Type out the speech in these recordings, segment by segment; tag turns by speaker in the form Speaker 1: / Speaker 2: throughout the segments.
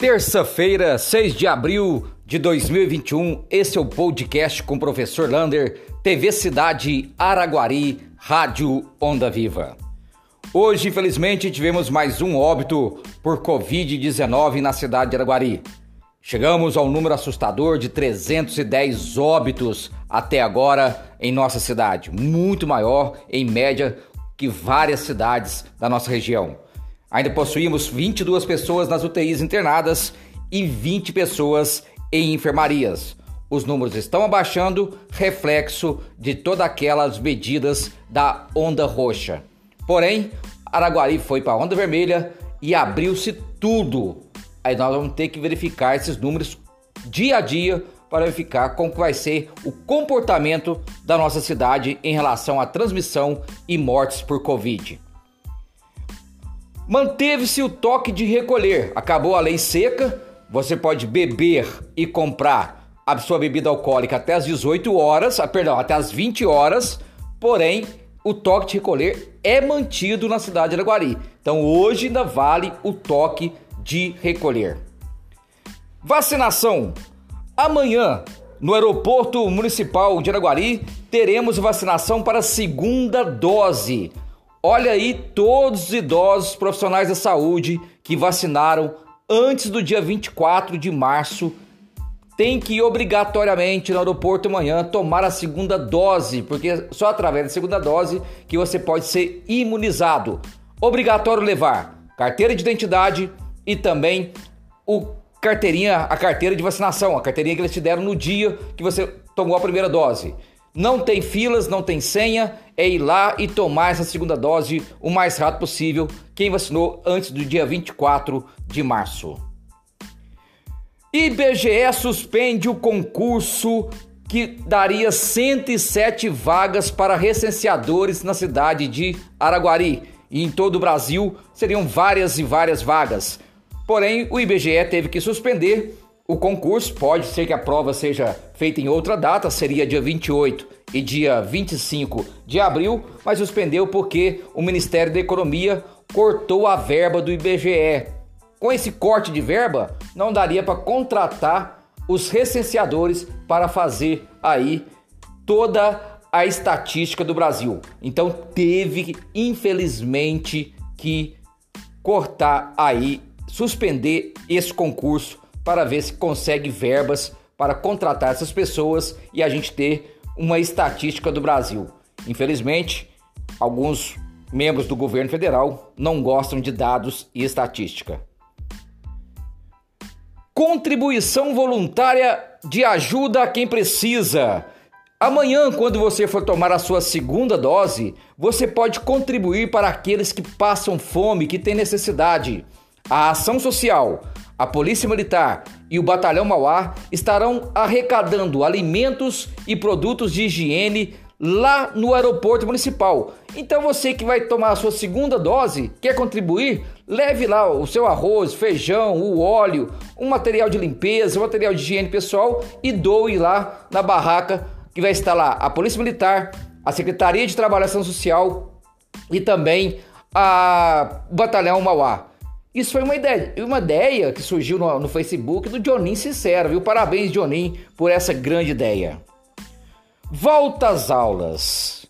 Speaker 1: Terça-feira, 6 de abril de 2021, esse é o podcast com o professor Lander, TV Cidade Araguari, Rádio Onda Viva. Hoje, infelizmente, tivemos mais um óbito por Covid-19 na cidade de Araguari. Chegamos ao número assustador de 310 óbitos até agora em nossa cidade, muito maior em média que várias cidades da nossa região. Ainda possuímos 22 pessoas nas UTIs internadas e 20 pessoas em enfermarias. Os números estão abaixando, reflexo de todas aquelas medidas da onda roxa. Porém, Araguari foi para a onda vermelha e abriu-se tudo. Aí nós vamos ter que verificar esses números dia a dia para verificar como vai ser o comportamento da nossa cidade em relação à transmissão e mortes por Covid. Manteve-se o toque de recolher. Acabou a lei seca. Você pode beber e comprar a sua bebida alcoólica até as 18 horas, ah, perdão, até as 20 horas. Porém, o toque de recolher é mantido na cidade de Araguari. Então, hoje ainda vale o toque de recolher. Vacinação. Amanhã, no aeroporto municipal de Araguari, teremos vacinação para segunda dose. Olha aí todos os idosos profissionais da saúde que vacinaram antes do dia 24 de março tem que ir obrigatoriamente no aeroporto amanhã tomar a segunda dose, porque só através da segunda dose que você pode ser imunizado. Obrigatório levar carteira de identidade e também o carteirinha, a carteira de vacinação, a carteirinha que eles te deram no dia que você tomou a primeira dose. Não tem filas, não tem senha, é ir lá e tomar essa segunda dose o mais rápido possível. Quem vacinou antes do dia 24 de março. IBGE suspende o concurso que daria 107 vagas para recenseadores na cidade de Araguari. E em todo o Brasil seriam várias e várias vagas. Porém, o IBGE teve que suspender o concurso pode ser que a prova seja feita em outra data, seria dia 28 e dia 25 de abril, mas suspendeu porque o Ministério da Economia cortou a verba do IBGE. Com esse corte de verba, não daria para contratar os recenseadores para fazer aí toda a estatística do Brasil. Então teve, infelizmente, que cortar aí, suspender esse concurso para ver se consegue verbas para contratar essas pessoas e a gente ter uma estatística do Brasil. Infelizmente, alguns membros do governo federal não gostam de dados e estatística. Contribuição voluntária de ajuda a quem precisa. Amanhã, quando você for tomar a sua segunda dose, você pode contribuir para aqueles que passam fome, que têm necessidade. A ação social a Polícia Militar e o Batalhão Mauá estarão arrecadando alimentos e produtos de higiene lá no aeroporto municipal. Então você que vai tomar a sua segunda dose, quer contribuir, leve lá o seu arroz, feijão, o óleo, um material de limpeza, um material de higiene pessoal e doe lá na barraca que vai estar lá a Polícia Militar, a Secretaria de Trabalho Social e também a Batalhão Mauá. Isso foi uma ideia, uma ideia que surgiu no, no Facebook do Jonin Sincero, viu? Parabéns, Jonin, por essa grande ideia. Volta às aulas.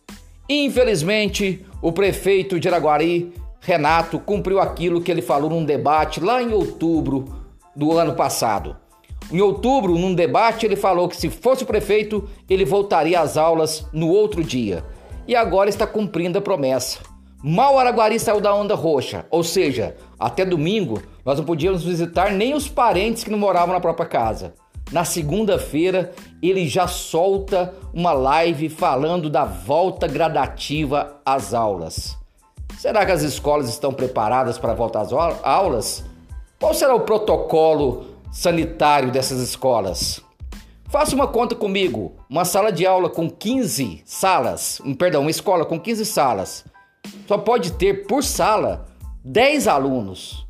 Speaker 1: Infelizmente, o prefeito de Araguari, Renato, cumpriu aquilo que ele falou num debate lá em outubro do ano passado. Em outubro, num debate, ele falou que se fosse o prefeito, ele voltaria às aulas no outro dia. E agora está cumprindo a promessa. Mal Araguari saiu da onda roxa, ou seja, até domingo nós não podíamos visitar nem os parentes que não moravam na própria casa. Na segunda-feira ele já solta uma live falando da volta gradativa às aulas. Será que as escolas estão preparadas para a volta às aulas? Qual será o protocolo sanitário dessas escolas? Faça uma conta comigo. Uma sala de aula com 15 salas, perdão, uma escola com 15 salas só pode ter por sala 10 alunos.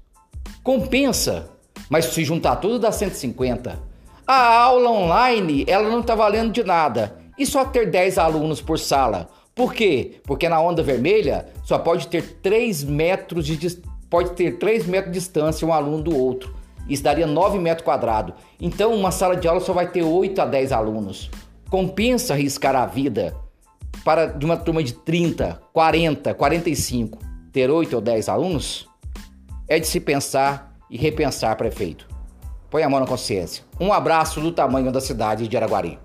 Speaker 1: Compensa, mas se juntar tudo dá 150. A aula online, ela não está valendo de nada. E só ter 10 alunos por sala. Por quê? Porque na onda vermelha só pode ter 3 metros de pode ter 3 metros de distância um aluno do outro. Isso daria 9 metros quadrados. Então, uma sala de aula só vai ter 8 a 10 alunos. Compensa arriscar a vida para de uma turma de 30, 40, 45 ter 8 ou 10 alunos? É de se pensar e repensar, prefeito. Põe a mão na consciência. Um abraço do tamanho da cidade de Araguari.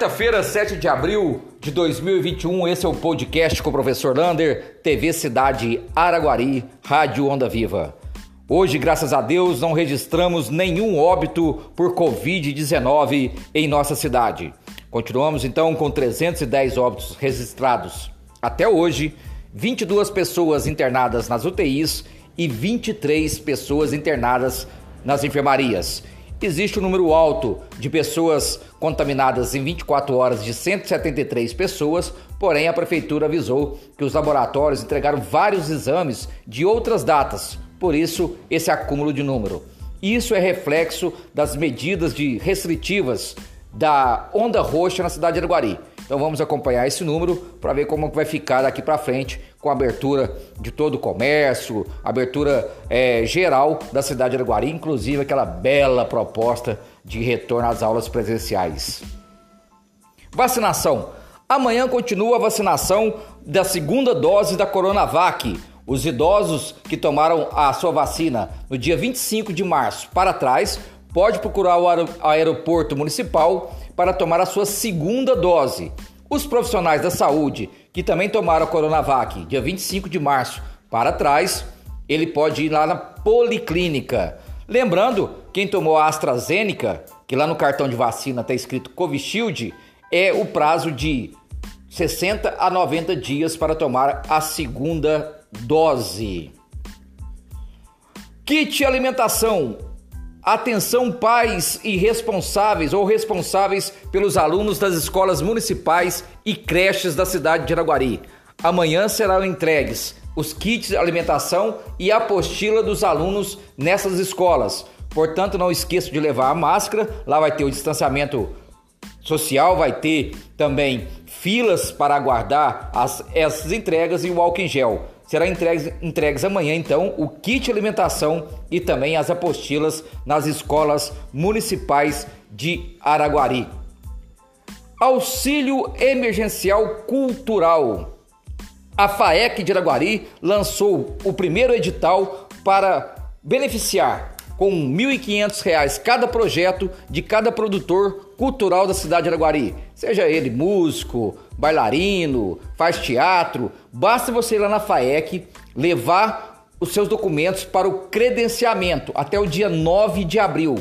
Speaker 1: Quarta-feira, 7 de abril de 2021, esse é o podcast com o professor Lander, TV Cidade Araguari, Rádio Onda Viva. Hoje, graças a Deus, não registramos nenhum óbito por Covid-19 em nossa cidade. Continuamos então com 310 óbitos registrados. Até hoje, 22 pessoas internadas nas UTIs e 23 pessoas internadas nas enfermarias existe um número alto de pessoas contaminadas em 24 horas de 173 pessoas, porém a prefeitura avisou que os laboratórios entregaram vários exames de outras datas, por isso esse acúmulo de número. Isso é reflexo das medidas de restritivas da onda roxa na cidade de Araguari. Então vamos acompanhar esse número para ver como vai ficar daqui para frente com a abertura de todo o comércio, abertura é, geral da cidade de Araguari, inclusive aquela bela proposta de retorno às aulas presenciais. Vacinação. Amanhã continua a vacinação da segunda dose da Coronavac. Os idosos que tomaram a sua vacina no dia 25 de março para trás pode procurar o aeroporto municipal para tomar a sua segunda dose. Os profissionais da saúde que também tomaram a Coronavac dia 25 de março para trás, ele pode ir lá na policlínica. Lembrando, quem tomou a AstraZeneca, que lá no cartão de vacina está escrito Covishield, é o prazo de 60 a 90 dias para tomar a segunda dose. Kit alimentação Atenção pais e responsáveis ou responsáveis pelos alunos das escolas municipais e creches da cidade de Araguari. Amanhã serão entregues os kits de alimentação e a apostila dos alunos nessas escolas. Portanto, não esqueça de levar a máscara, lá vai ter o distanciamento social, vai ter também filas para aguardar as, essas entregas e o álcool em gel. Será entregues, entregues amanhã, então, o kit alimentação e também as apostilas nas escolas municipais de Araguari. Auxílio Emergencial Cultural. A FAEC de Araguari lançou o primeiro edital para beneficiar com R$ 1.500 cada projeto de cada produtor cultural da cidade de Araguari. Seja ele músico, bailarino, faz teatro, basta você ir lá na FAEC, levar os seus documentos para o credenciamento até o dia 9 de abril.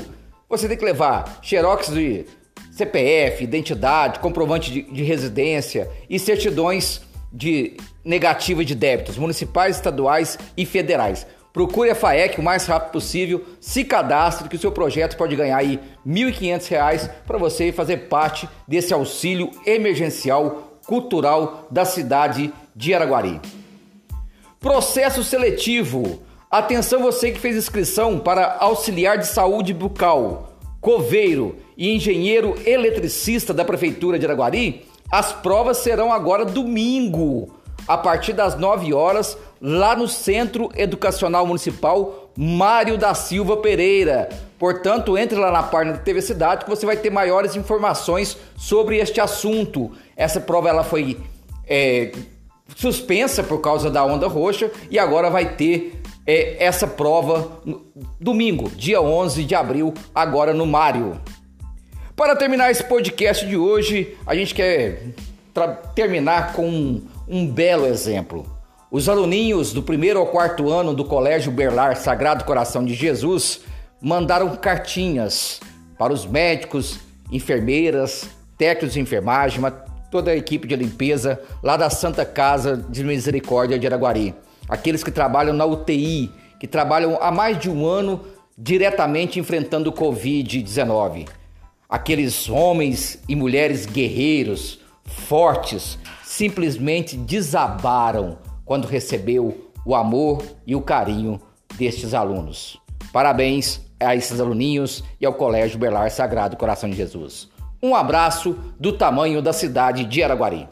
Speaker 1: Você tem que levar xerox de CPF, identidade, comprovante de, de residência e certidões de negativa de débitos municipais, estaduais e federais. Procure a FAEC o mais rápido possível, se cadastre que o seu projeto pode ganhar aí R$ 1.500 para você fazer parte desse auxílio emergencial cultural da cidade de Araguari. Processo seletivo. Atenção você que fez inscrição para auxiliar de saúde bucal, coveiro e engenheiro eletricista da prefeitura de Araguari, as provas serão agora domingo, a partir das 9 horas lá no Centro Educacional Municipal Mário da Silva Pereira. Portanto, entre lá na página da TV Cidade que você vai ter maiores informações sobre este assunto. Essa prova ela foi é, suspensa por causa da onda roxa e agora vai ter é, essa prova domingo, dia 11 de abril, agora no Mário. Para terminar esse podcast de hoje, a gente quer terminar com um, um belo exemplo. Os aluninhos do primeiro ao quarto ano do Colégio Berlar Sagrado Coração de Jesus mandaram cartinhas para os médicos, enfermeiras, técnicos de enfermagem, toda a equipe de limpeza lá da Santa Casa de Misericórdia de Araguari. Aqueles que trabalham na UTI, que trabalham há mais de um ano diretamente enfrentando o Covid-19. Aqueles homens e mulheres guerreiros, fortes, simplesmente desabaram quando recebeu o amor e o carinho destes alunos. Parabéns a esses aluninhos e ao Colégio Belar Sagrado Coração de Jesus. Um abraço do tamanho da cidade de Araguari.